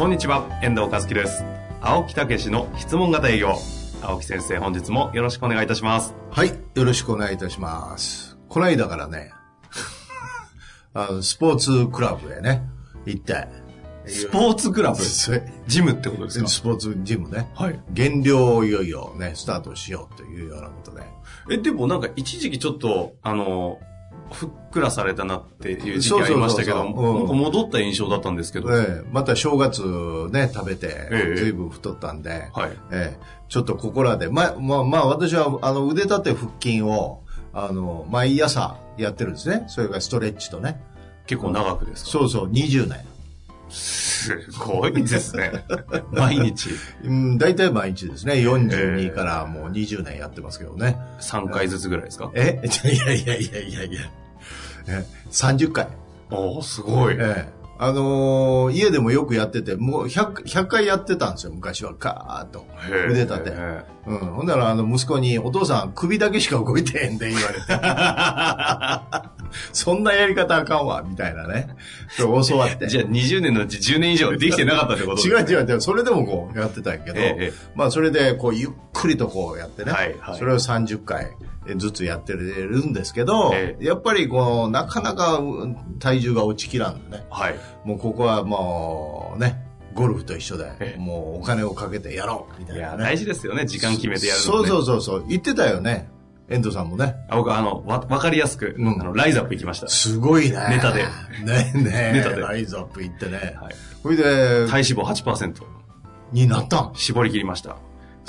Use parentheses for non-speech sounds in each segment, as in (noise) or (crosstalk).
こんにちは、遠藤和樹です。青木武の質問型営業。青木先生、本日もよろしくお願いいたします。はい。よろしくお願いいたします。この間からね、(laughs) あの、スポーツクラブへね、行って。スポーツクラブ？ジムってことですか？スポーツジムね。はい。減量をいよいよね、スタートしようというようなことで。え、でもなんか一時期ちょっと、あの、ふっくらされたなっていう時期ありましたけど、戻った印象だったんですけど。ええまた正月ね、食べてええ、随分太ったんで、はい。ええちょっとここらで、ま、まあ、まあ、私は、あの、腕立て腹筋を、あの、毎朝やってるんですね。それからストレッチとね。結構長くですか？そうそう、20年。すごいですね。(laughs) 毎日うん、大体毎日ですね。え42えからもう20年やってますけどね。3回ずつぐらいですか？えいやいやいやいやいや。え30回。おおすごい。ええあのー家でもよくやってて、もう 100, 100回やってたんですよ、昔は。ガーッと。腕立て。へうん。ほんなら、あの、息子に、お父さん、首だけしか動いてへんで、言われて。(laughs) そんなやり方あかんわ、みたいなね。そう教わって。えじゃあ20年のうち10年以上できてなかったってこと違う違う違う。それでもこう、やってたんやけど、ええまあ、それで、こう、ゆっくりとこうやってね。はいはいそれを30回ずつやってるんですけど、えやっぱりこう、なかなかうん体重が落ちきらんでね。はい。もうここはもう、ね、ゴルフと一緒で、ええもうお金をかけてやろう、みたいなね。大事ですよね。時間決めてやるの、そうね。そうそうそう。言ってたよね。遠藤さんもね。あ僕、あの、わ、わかりやすく、うんあの、ライズアップ行きました。すごいね。ネタで。ねね (laughs) ネタでライズアップ行ってね。はい。それで、体脂肪8%。になったん？絞り切りました。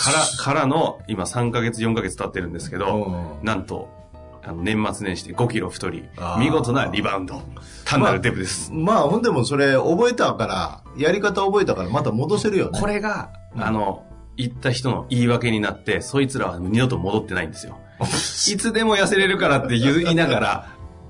から、からの、今3ヶ月、4ヶ月経ってるんですけど、うんなんと、あの、年末年始で5キロ太り見事なリバウンド。単なるデブです。まあ、ほんでもそれ覚えたから、やり方覚えたからまた戻せるよね。これが、うんあの、言った人の言い訳になって、そいつらは二度と戻ってないんですよ。(laughs) いつでも痩せれるからって言いながら、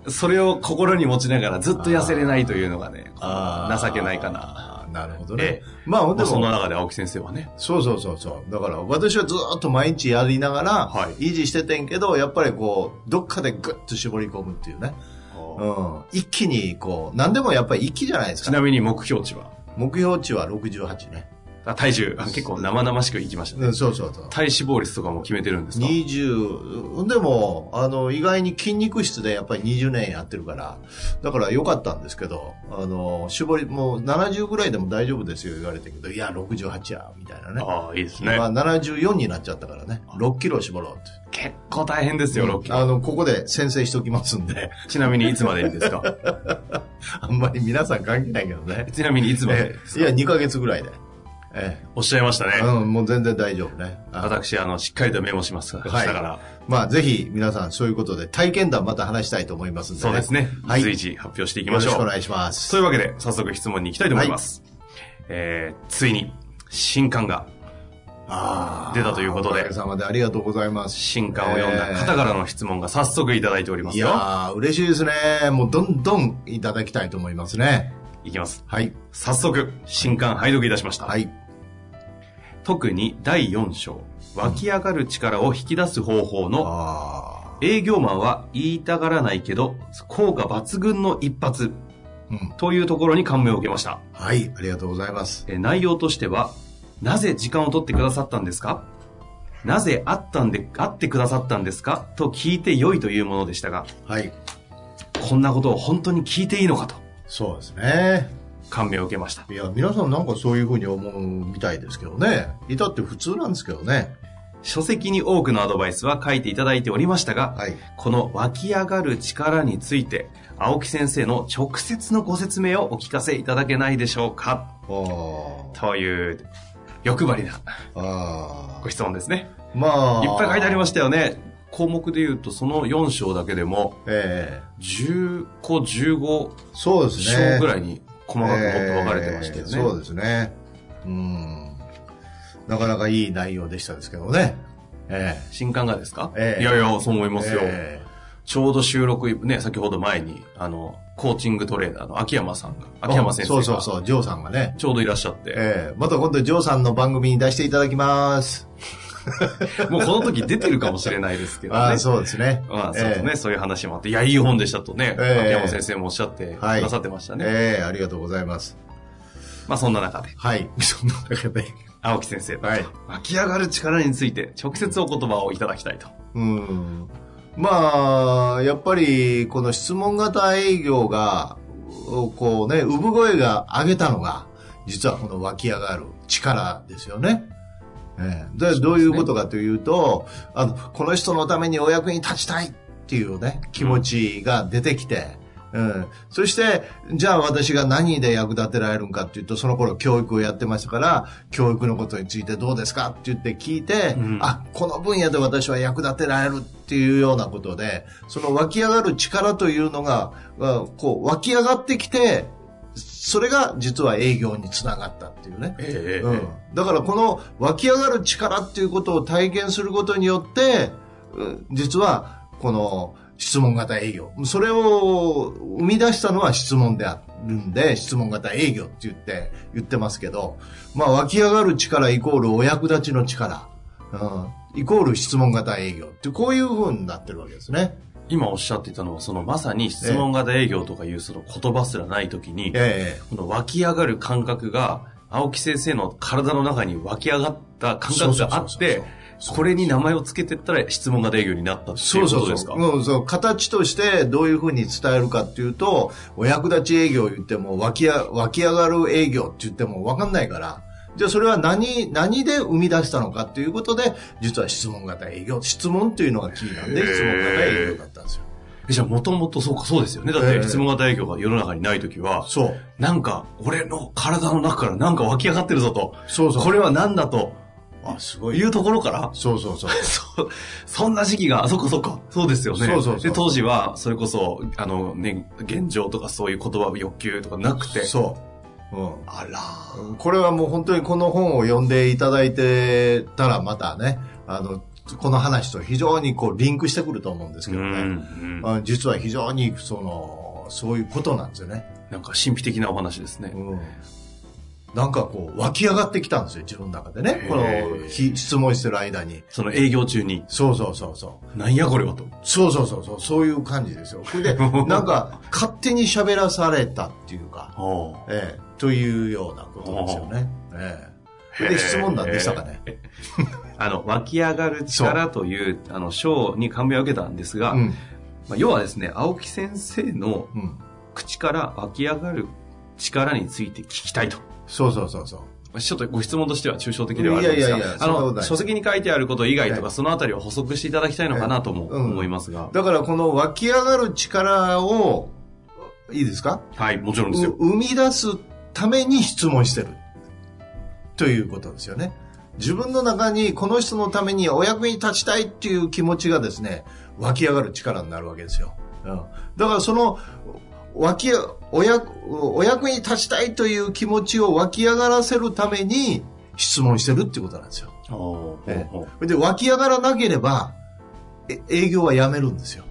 それを心に持ちながらずっと痩せれないというのがね、情けないかな。なるほどね。ええまあ、ででそのも、中で青木先生はね、そうそうそうそう。だから、私はずっと毎日やりながら、はい維持しててんけど、やっぱりこう、どっかでグッと絞り込むっていうね。うん。一気に、こう、何でもやっぱり一気じゃないですか。ちなみに目標値は？目標値は68ね。あ体重、あ結構生々しくいきましたね。うん、そうそうそう。体脂肪率とかも決めてるんですか？20、でも、あの、意外に筋肉質でやっぱり20年やってるから、だから良かったんですけど、あの、絞り、もう70ぐらいでも大丈夫ですよ言われたけど、いや、68や、みたいなね。ああ、いいですね。今74になっちゃったからね、6キロ絞ろうって。結構大変ですよ、6キロ。あの、ここで先制しときますんで、ちなみにいつまでにですか？(laughs) あんまり皆さん関係ないけどね。ちなみにいつまでえいや、2ヶ月ぐらいで。えおっしゃいましたね。え、うん、もう全然大丈夫ね。あ私、あの、しっかりとメモしますから、はいから。まあ、ぜひ皆さんそういうことで体験談また話したいと思いますんで、そうですね。はい随時発表していきましょう。よろしくお願いします。というわけで、早速質問に行きたいと思います。えー、ついに、新刊が、あー出たということでおかげさまでありがとうございます。新刊を読んだ方からの質問が早速いただいておりますよ。いやー、嬉しいですね。もうどんどんいただきたいと思いますね。いきます。はい。早速、新刊拝読いたしました。はい。特に第4章、湧き上がる力を引き出す方法のあ営業マンは言いたがらないけど、効果抜群の一発ーうん。というところに感銘を受けました。はい。ありがとうございます。えー内容としては、なぜ時間を取ってくださったんですか？なぜ会ったんで、会ってくださったんですか？と聞いて良いというものでしたが、はい。こんなことを本当に聞いていいのかとそうですね。感銘を受けました。いや、皆さんなんかそういうふうに思うみたいですけどね。いたって普通なんですけどね。書籍に多くのアドバイスは書いていただいておりましたが、はい。この湧き上がる力について、青木先生の直接のご説明をお聞かせいただけないでしょうかという、欲張りなあご質問ですね。ー。まあ。いっぱい書いてありまししたよね。項目で言うと、その4章だけでも、た。ええ10個、15そうですね。章ぐらいに細かくもっと分かれてましたよね。えーそうですね。うん。なかなかいい内容でしたですけどね。え新刊がですか、ええいやいや、そう思いえますよ。えちょうど収録、ね、先ほど前に、あの、コーチングトレーナーの秋山さんが、秋山先生が、そうそうそう、ジョーさんがね。ちょうどいらっしゃって、ええまた今度ジョーさんの番組に出していただきます。(laughs) もうこの時出てるかもしれないですけどね。ああ、そうですね。まあ、そうね、えそういう話もあって、いや、いい本でしたとね、ええ秋山先生もおっしゃってくはいださってましたね。ええありがとうございます。まあ、そんな中で、はい。(laughs) そんな中で。青木先生と、はい湧き上がる力について、直接お言葉をいただきたいと。うん。まあ、やっぱり、この質問型営業が、こうね、産声が上げたのが、実はこの湧き上がる力ですよね。ええ。でどういうことかというと、あの、この人のためにお役に立ちたいっていうね、気持ちが出てきて、うん。そして、じゃあ私が何で役立てられるんかっていうと、その頃教育をやってましたから、教育のことについてどうですかって言って聞いて、うん。あ、この分野で私は役立てられるっていうようなことで、その湧き上がる力というのが、あこう湧き上がってきて、それが実は営業につながったっていうね。ええうん、だからこの湧き上がる力っていうことを体験することによって、うん実はこの質問型営業。それを生み出したのは質問であるんで、質問型営業って言って、言ってますけど、まあ湧き上がる力イコールお役立ちの力、うん、イコール質問型営業ってこういう風になってるわけですね。今おっしゃっていたのは、そのまさに質問型営業とかいうその言葉すらない時に、ええ。この湧き上がる感覚が、青木先生の体の中に湧き上がった感覚があってこれに名前を付けてったら質問型営業になったっていそうことですか？そう。うん、そう形としてどういうふうに伝えるかっていうと、お役立ち営業言っても湧きや湧き上がる営業って言っても分かんないから、じゃあそれは何、何で生み出したのかっていうことで、実は質問型営業。質問っていうのがキーなんで、質問型営業だったんですよ。じゃあもともとそうか、そうですよね。だっええて質問型営業が世の中にない時は、そう。なんか、俺の体の中からなんか湧き上がってるぞと。そうそう。これは何だとあ、すごい。いうところから、そうそうそう。(laughs) そう、そんな時期が、あ、そっかそっか、そうですよね。そうそうそうで、当時は、それこそ、あのね、現状とかそういう言葉、欲求とかなくて。そう。うん。あらこれはもう本当にこの本を読んでいただいてたらまたね、あの、この話と非常にこうリンクしてくると思うんですけどね。うん、うん。あ実は非常にその、そういうことなんですよね。なんか神秘的なお話ですね。うん。なんかこう湧き上がってきたんですよ、自分の中でね。この質問してる間に。その営業中に、そうそうそうそう。なんやこれはと。そうそうそうそう、そういう感じですよ。それで、(laughs) なんか勝手に喋らされたっていうか、おええ、というようなことですよね。ええ。で質問なんでしたかね？(laughs) あの、湧き上がる力という、あの、賞に感銘を受けたんですが、うん。まあ、要はですね、青木先生のうん。口から湧き上がる力について聞きたいと。そうそうそうそう。まあちょっとご質問としては抽象的ではあるんですが、いやいやいやあの、書籍に書いてあること以外とか、はいそのあたりを補足していただきたいのかなともうん思いますが。だからこの湧き上がる力を、いいですか？はい、もちろんですよ。う生み出すために質問してる。ということですよね。自分の中にこの人のためにお役に立ちたいっていう気持ちがですね、湧き上がる力になるわけですよ。うん、だからその、湧き、お役、お役に立ちたいという気持ちを湧き上がらせるために質問してるっていうことなんですよ。ええで、湧き上がらなければ、え営業はやめるんですよ。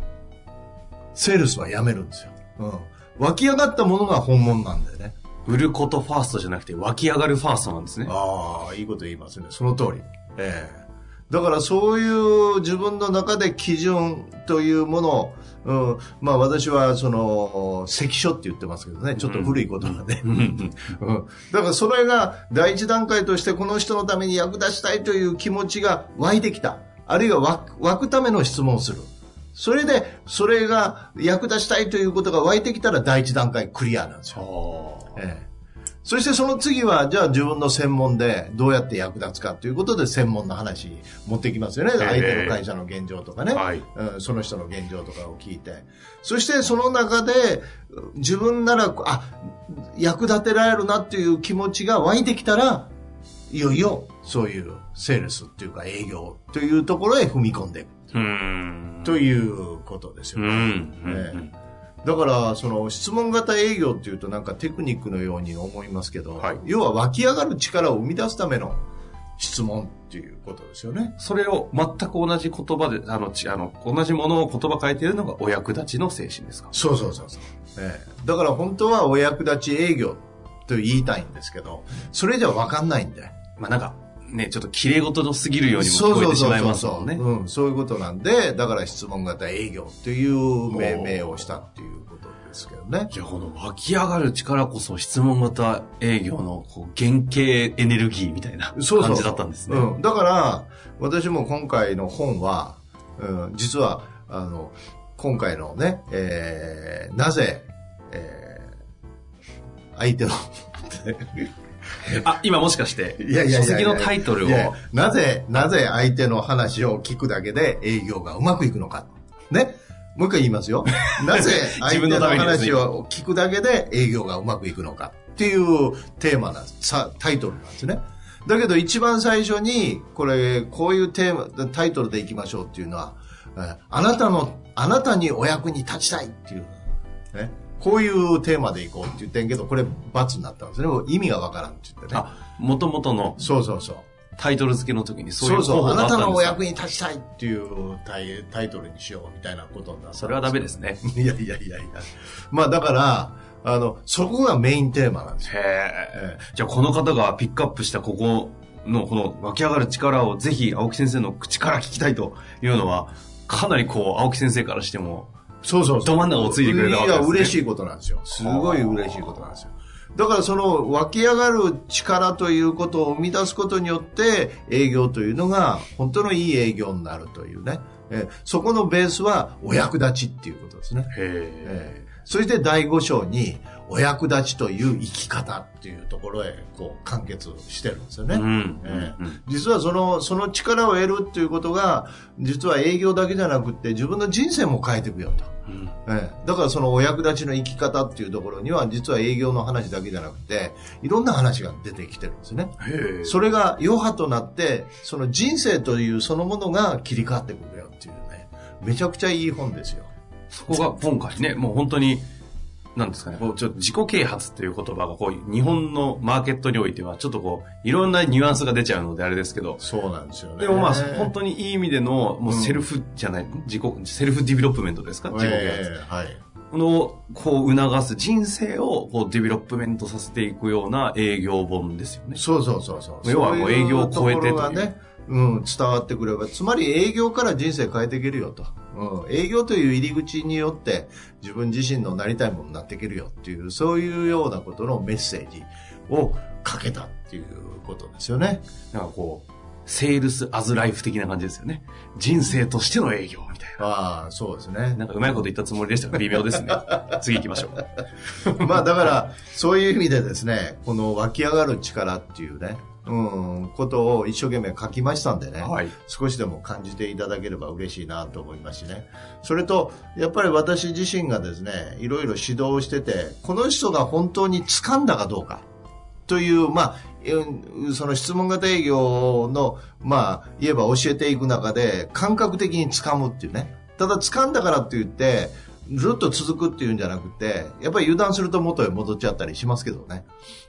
セールスはやめるんですよ。うん。湧き上がったものが本物なんだよね。売ることファーストじゃなくて湧き上がるファーストなんですね。ああ、いいこと言いますね。その通り。ええだからそういう自分の中で基準というものを、うん、まあ私はその、関所って言ってますけどね、ちょっと古い言葉で。うんうんうんだからそれが第一段階としてこの人のために役立ちたいという気持ちが湧いてきた。あるいは湧く湧くための質問をする。それで、それが役立ちたいということが湧いてきたら第一段階クリアなんですよ。ええそしてその次は、じゃあ自分の専門でどうやって役立つかということで専門の話に持ってきますよね。ええ相手の会社の現状とかね、はいうん。その人の現状とかを聞いて。そしてその中で自分なら、あ、役立てられるなっていう気持ちが湧いてきたら、いよいよそういうセールスっていうか営業というところへ踏み込んでいく。ということですようん。ね。うんええだだから、その質問型営業っていうとなんかテクニックのように思いますけど、はい要は湧き上がる力を生み出すための質問っていうことですよね。それを全く同じ言葉で、あの、ちあの、同じものを言葉変えているのがお役立ちの精神ですか？そうそうそうそう。ええだから本当はお役立ち営業と言いたいんですけど、それじゃ分かんないんで。まあなんか、ね、ちょっと綺麗事のすぎるようにも聞こえてしまいますもんね。うん、そういうことなんで、だから質問型営業という命名をしたっていうことですけどね。じゃあこの湧き上がる力こそ質問型営業のこう原型エネルギーみたいな感そうそうじだったんですね。うん。だから、私も今回の本は、うん、実は、あの、今回のね、えー、なぜ、えー、相手の、あ、今もしかして、いやいや書籍のタイトルをなぜ、なぜ相手の話を聞くだけで営業がうまくいくのか。ね。もう一回言いますよ。(laughs) なぜ相手の話を聞くだけで営業がうまくいくのかっていうテーマなんです。さタイトルなんですね。だけど一番最初に、これ、こういうテーマ、タイトルでいきましょうっていうのは、えーあなたの、あなたにお役に立ちたいっていう、ね。こういうテーマでいこうって言ってんけど、これ罰になったんですね。もう意味がわからんって言ってね。あ、元々のそうそうそう。タイトル付けの時にそういそううそう、あなたのお役に立ちたいっていうタイタイトルにしようみたいなことになそれはダメですね。(laughs) いやいやいやいや。まあだから、あの、そこがメインテーマなんですよ。へえ。じゃあこの方がピックアップしたここのこの湧き上がる力をぜひ青木先生の口から聞きたいというのは、かなりこう青木先生からしても、そうそうそう。ど真ん中をついてくれたわけですねいや、嬉しいことなんですよ。すごい嬉しいことなんですよ。だからその湧き上がる力ということを生み出すことによって営業というのが本当のいい営業になるというね。えーそこのベースはお役立ちっていうことですね。へえ。えーそして第5章にお役立ちという生き方っていうところへこう完結してるんですよね。うん。ええうん実はその、その力を得るっていうことが、実は営業だけじゃなくって自分の人生も変えていくよと。うんええだからそのお役立ちの生き方っていうところには、実は営業の話だけじゃなくて、いろんな話が出てきてるんですね。それが余波となって、その人生というそのものが切り替わってくるよっていうね、めちゃくちゃいい本ですよ。そこが今回ね、もう本当に、なんですかね、こうちょっと自己啓発っていう言葉がこう日本のマーケットにおいてはちょっとこういろんなニュアンスが出ちゃうのであれですけど、そうなんですよね。でもまあ本当にいい意味でのもう self じゃない、自己、 self development ですか？自己啓発。ええはい。の、こう促す人生をこう development させていくような営業本ですよね。そうそうそうそう。要はもう営業を超えてというね、うん、伝わってくれば、つまり営業から人生変えていけるよと。うん、営業という入り口によって自分自身のなりたいものになっていけるよっていう、そういうようなことのメッセージをかけたっていうことですよね。なんかこう、セールスアズライフ的な感じですよね。人生としての営業みたいああ、そうですねな。。なんかうまいこと言ったつもりでしたが微妙ですね。(laughs) 次行きましょう。まあだから、そういう意味でですね、この湧き上がる力っていうね、うん、ことを一生懸命書きましたんでね。はい。少しでも感じていただければ嬉しいなと思いますしね。それと、やっぱり私自身がですね、いろいろ指導をしてて、この人が本当に掴んだかどうかという、まあ、うんその質問型営業の、まあ、言えば教えていく中で、感覚的に掴むっていうね。ただ掴んだからって言って、ずっと続くっていうんじゃなくて、やっぱり油断すると元へ戻っちゃったりしますけどね。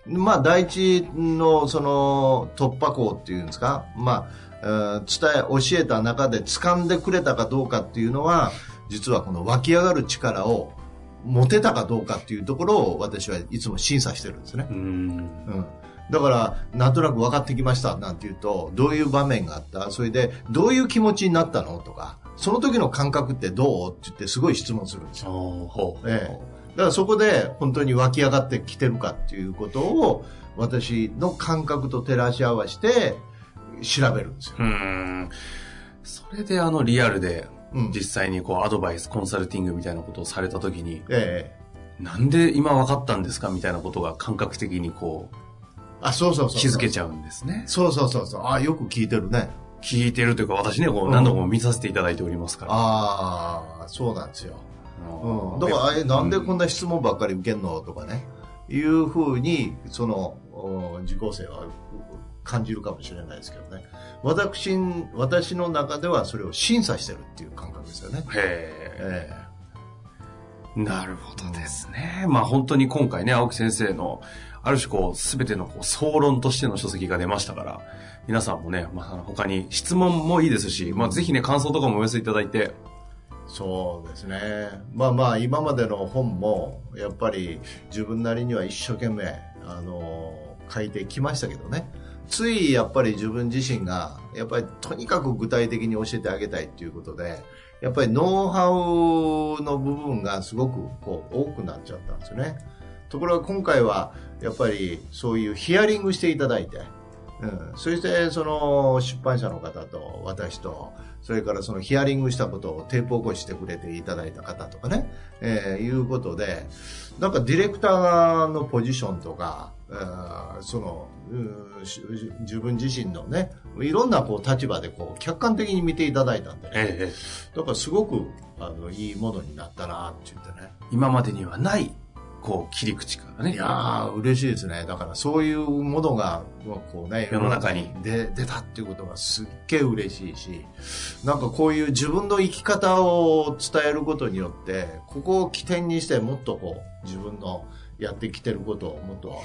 まあ、第一の、その、突破口っていうんですか、まあ、えー伝え、教えた中で掴んでくれたかどうかっていうのは、実はこの湧き上がる力を持てたかどうかっていうところを私はいつも審査してるんですね。うーん。うん。だから、なんとなく分かってきましたなんて言うと、どういう場面があった？それで、どういう気持ちになったの？とか、その時の感覚ってどう？って言ってすごい質問するんですよ。ええだからそこで本当に湧き上がってきてるかっていうことを、私の感覚と照らし合わせて調べるんですよ。うーん。それであのリアルでうん。実際にこうアドバイス、コンサルティングみたいなことをされたときに、ええなんで今分かったんですかみたいなことが感覚的にこうあ、そうそうそう。気づけちゃうんですね。そうそうそうそう。あ、よく聞いてるね。聞いてるというか私ね、こううん何度も見させていただいておりますから。ああ、そうなんですよ。うん。だから、あれ、うんなんでこんな質問ばっかり受けんの？とかね。いうふうに、その、お受講生はう感じるかもしれないですけどね。私、私の中ではそれを審査してるっていう感覚ですよね。へえ。えなるほどですね。まあ本当に今回ね、青木先生の、ある種こう、すべてのこう総論としての書籍が出ましたから、皆さんもね、まあ他に質問もいいですし、まあぜひね、感想とかもお寄せいただいて、そうですね。まあまあ、今までの本も、やっぱり自分なりには一生懸命、あの、書いてきましたけどね。ついやっぱり自分自身が、やっぱりとにかく具体的に教えてあげたいっていうことで、やっぱりノウハウの部分がすごくこう多くなっちゃったんですよね。ところが今回は、やっぱりそういうヒアリングしていただいて、うん、そしてその出版社の方と私と、それからそのヒアリングしたことをテープ起こしてくれていただいた方とかね、えー、いうことで、なんかディレクターのポジションとか、えー、その、自分自身のね、いろんなこう立場でこう客観的に見ていただいたんで、ね、ええ、だからすごくあのいいものになったなって言ってね。今までにはないこう、切り口からね。いや嬉しいですね。だからそういうものが、こうね、世の中に出出たっていうことがすっげえ嬉しいし、なんかこういう自分の生き方を伝えることによって、ここを起点にしてもっとこう、自分のやってきてることをもっと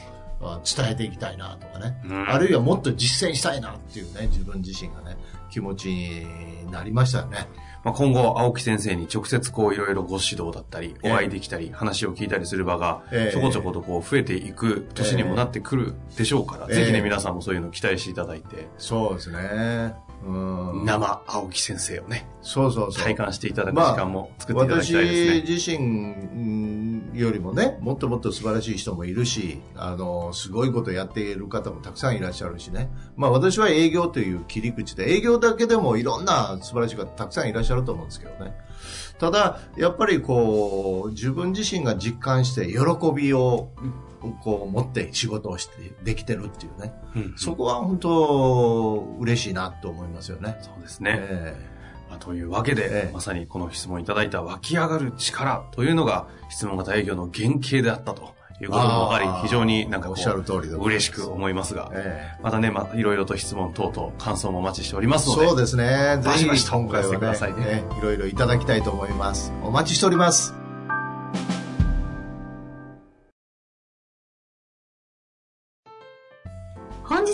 伝えていきたいなとかね、うん、あるいはもっと実践したいなっていうね、自分自身がね、気持ちになりましたよね。まあ、今後、青木先生に直接こういろいろご指導だったり、お会いできたり、話を聞いたりする場が、ちょこちょことこう増えていく年にもなってくるでしょうから、ぜひね、皆さんもそういうのを期待していただいて。そうですね。うん、生青木先生をね、そうそうそう。体感していただく時間も作っていただきたいですね。まあ、私自身よりもね、もっともっと素晴らしい人もいるし、あの、すごいことやっている方もたくさんいらっしゃるしね。まあ私は営業という切り口で、営業だけでもいろんな素晴らしい方たくさんいらっしゃると思うんですけどね。ただ、やっぱりこう、自分自身が実感して喜びをこう持って仕事をしてできてるっていうね、うんうん、そこは本当嬉しいなと思いますよね。そうですね。えー、まあ、というわけで、えー、まさにこの質問いただいた湧き上がる力というのが質問型営業の原型であったと。いうことも分かり、非常になんかこう、嬉しく思いますが、えー、またね、またいろいろと質問等々、感想もお待ちしておりますので、そうですね。ぜひ今回はね、ねいろいろいただきたいと思います。お待ちしております。